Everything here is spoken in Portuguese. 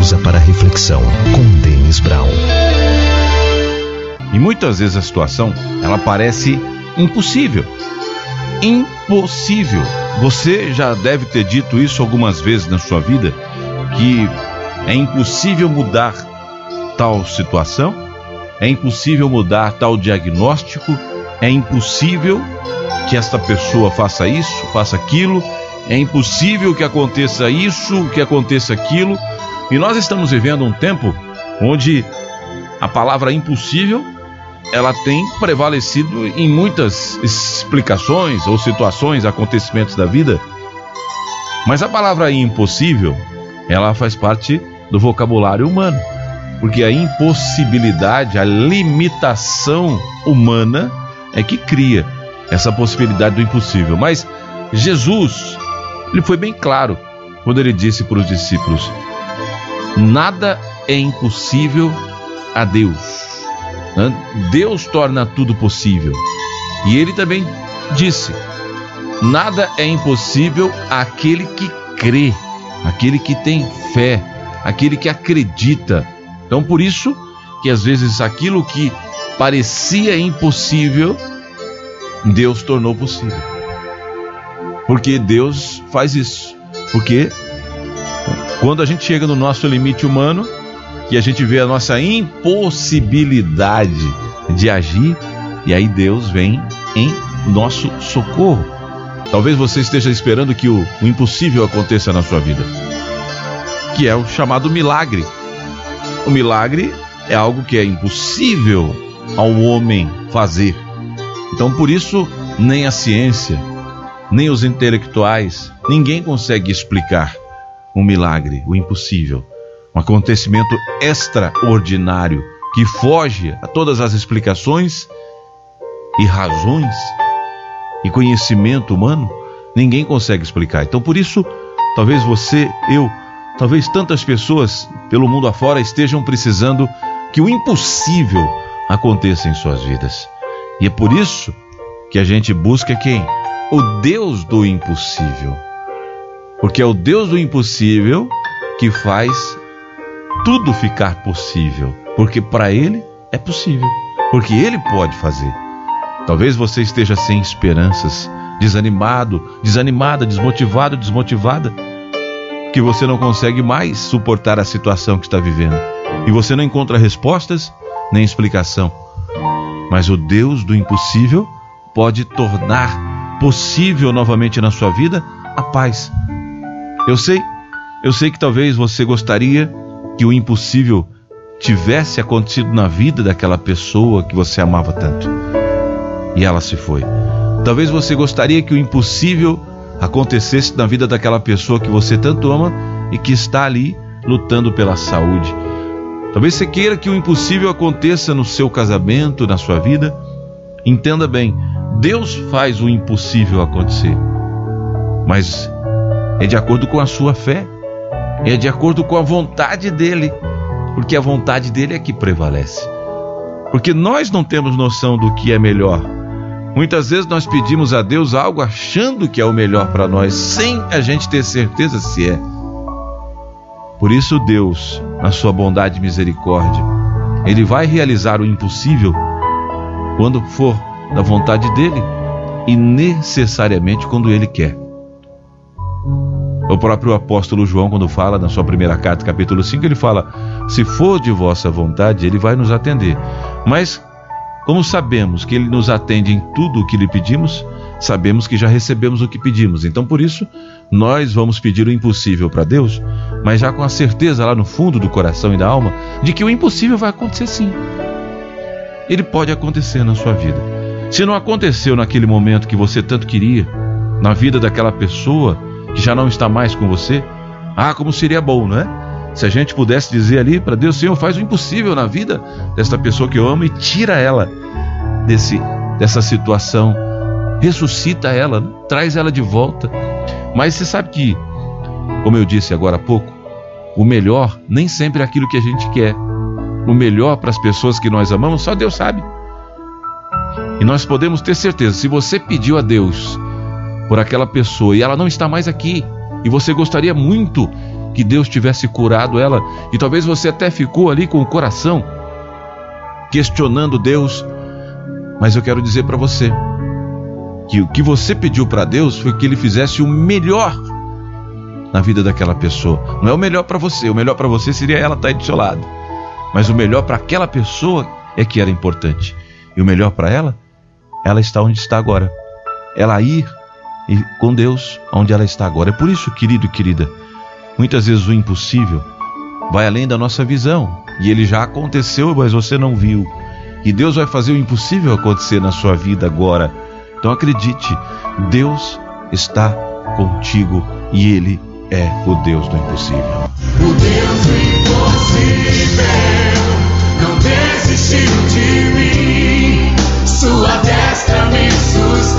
pausa para reflexão com Denis Brown. E muitas vezes a situação ela parece impossível. Impossível. Você já deve ter dito isso algumas vezes na sua vida que é impossível mudar tal situação, é impossível mudar tal diagnóstico, é impossível que esta pessoa faça isso, faça aquilo, é impossível que aconteça isso, que aconteça aquilo. E nós estamos vivendo um tempo onde a palavra impossível ela tem prevalecido em muitas explicações ou situações, acontecimentos da vida. Mas a palavra impossível, ela faz parte do vocabulário humano, porque a impossibilidade, a limitação humana é que cria essa possibilidade do impossível. Mas Jesus, ele foi bem claro quando ele disse para os discípulos: Nada é impossível a Deus. Deus torna tudo possível. E ele também disse: Nada é impossível àquele que crê, aquele que tem fé, aquele que acredita. Então, por isso que às vezes aquilo que parecia impossível, Deus tornou possível. Porque Deus faz isso. Porque quando a gente chega no nosso limite humano, que a gente vê a nossa impossibilidade de agir, e aí Deus vem em nosso socorro. Talvez você esteja esperando que o, o impossível aconteça na sua vida, que é o chamado milagre. O milagre é algo que é impossível ao homem fazer. Então, por isso, nem a ciência, nem os intelectuais, ninguém consegue explicar um milagre, o impossível, um acontecimento extraordinário que foge a todas as explicações e razões e conhecimento humano, ninguém consegue explicar. Então, por isso, talvez você, eu, talvez tantas pessoas pelo mundo afora estejam precisando que o impossível aconteça em suas vidas. E é por isso que a gente busca quem? O Deus do impossível. Porque é o Deus do impossível que faz tudo ficar possível. Porque para Ele é possível. Porque Ele pode fazer. Talvez você esteja sem esperanças, desanimado, desanimada, desmotivado, desmotivada, que você não consegue mais suportar a situação que está vivendo. E você não encontra respostas nem explicação. Mas o Deus do impossível pode tornar possível novamente na sua vida a paz. Eu sei, eu sei que talvez você gostaria que o impossível tivesse acontecido na vida daquela pessoa que você amava tanto. E ela se foi. Talvez você gostaria que o impossível acontecesse na vida daquela pessoa que você tanto ama e que está ali lutando pela saúde Talvez você queira que o impossível aconteça no seu casamento, na sua vida. Entenda bem, Deus faz o impossível acontecer, mas é de acordo com a sua fé, é de acordo com a vontade dele, porque a vontade dele é que prevalece. Porque nós não temos noção do que é melhor. Muitas vezes nós pedimos a Deus algo achando que é o melhor para nós, sem a gente ter certeza se é. Por isso, Deus, na sua bondade e misericórdia, Ele vai realizar o impossível quando for da vontade dele e necessariamente quando Ele quer. O próprio apóstolo João, quando fala na sua primeira carta, capítulo 5, ele fala: Se for de vossa vontade, Ele vai nos atender. Mas, como sabemos que Ele nos atende em tudo o que lhe pedimos, sabemos que já recebemos o que pedimos. Então, por isso, nós vamos pedir o impossível para Deus, mas já com a certeza lá no fundo do coração e da alma de que o impossível vai acontecer sim. Ele pode acontecer na sua vida. Se não aconteceu naquele momento que você tanto queria, na vida daquela pessoa que já não está mais com você, ah, como seria bom, não é? Se a gente pudesse dizer ali para Deus, Senhor, faz o impossível na vida desta pessoa que eu amo e tira ela desse dessa situação ressuscita ela, né? traz ela de volta. Mas você sabe que, como eu disse agora há pouco, o melhor nem sempre é aquilo que a gente quer. O melhor para as pessoas que nós amamos, só Deus sabe. E nós podemos ter certeza, se você pediu a Deus por aquela pessoa e ela não está mais aqui, e você gostaria muito que Deus tivesse curado ela, e talvez você até ficou ali com o coração questionando Deus, mas eu quero dizer para você que o que você pediu para Deus foi que ele fizesse o melhor na vida daquela pessoa. Não é o melhor para você, o melhor para você seria ela estar tá aí do seu lado. Mas o melhor para aquela pessoa é que era importante. E o melhor para ela, ela está onde está agora. Ela ir com Deus onde ela está agora. É por isso, querido e querida, muitas vezes o impossível vai além da nossa visão. E ele já aconteceu, mas você não viu. E Deus vai fazer o impossível acontecer na sua vida agora. Então acredite, Deus está contigo e Ele é o Deus do impossível. O Deus do impossível não desistiu de mim. Sua destra me sustenta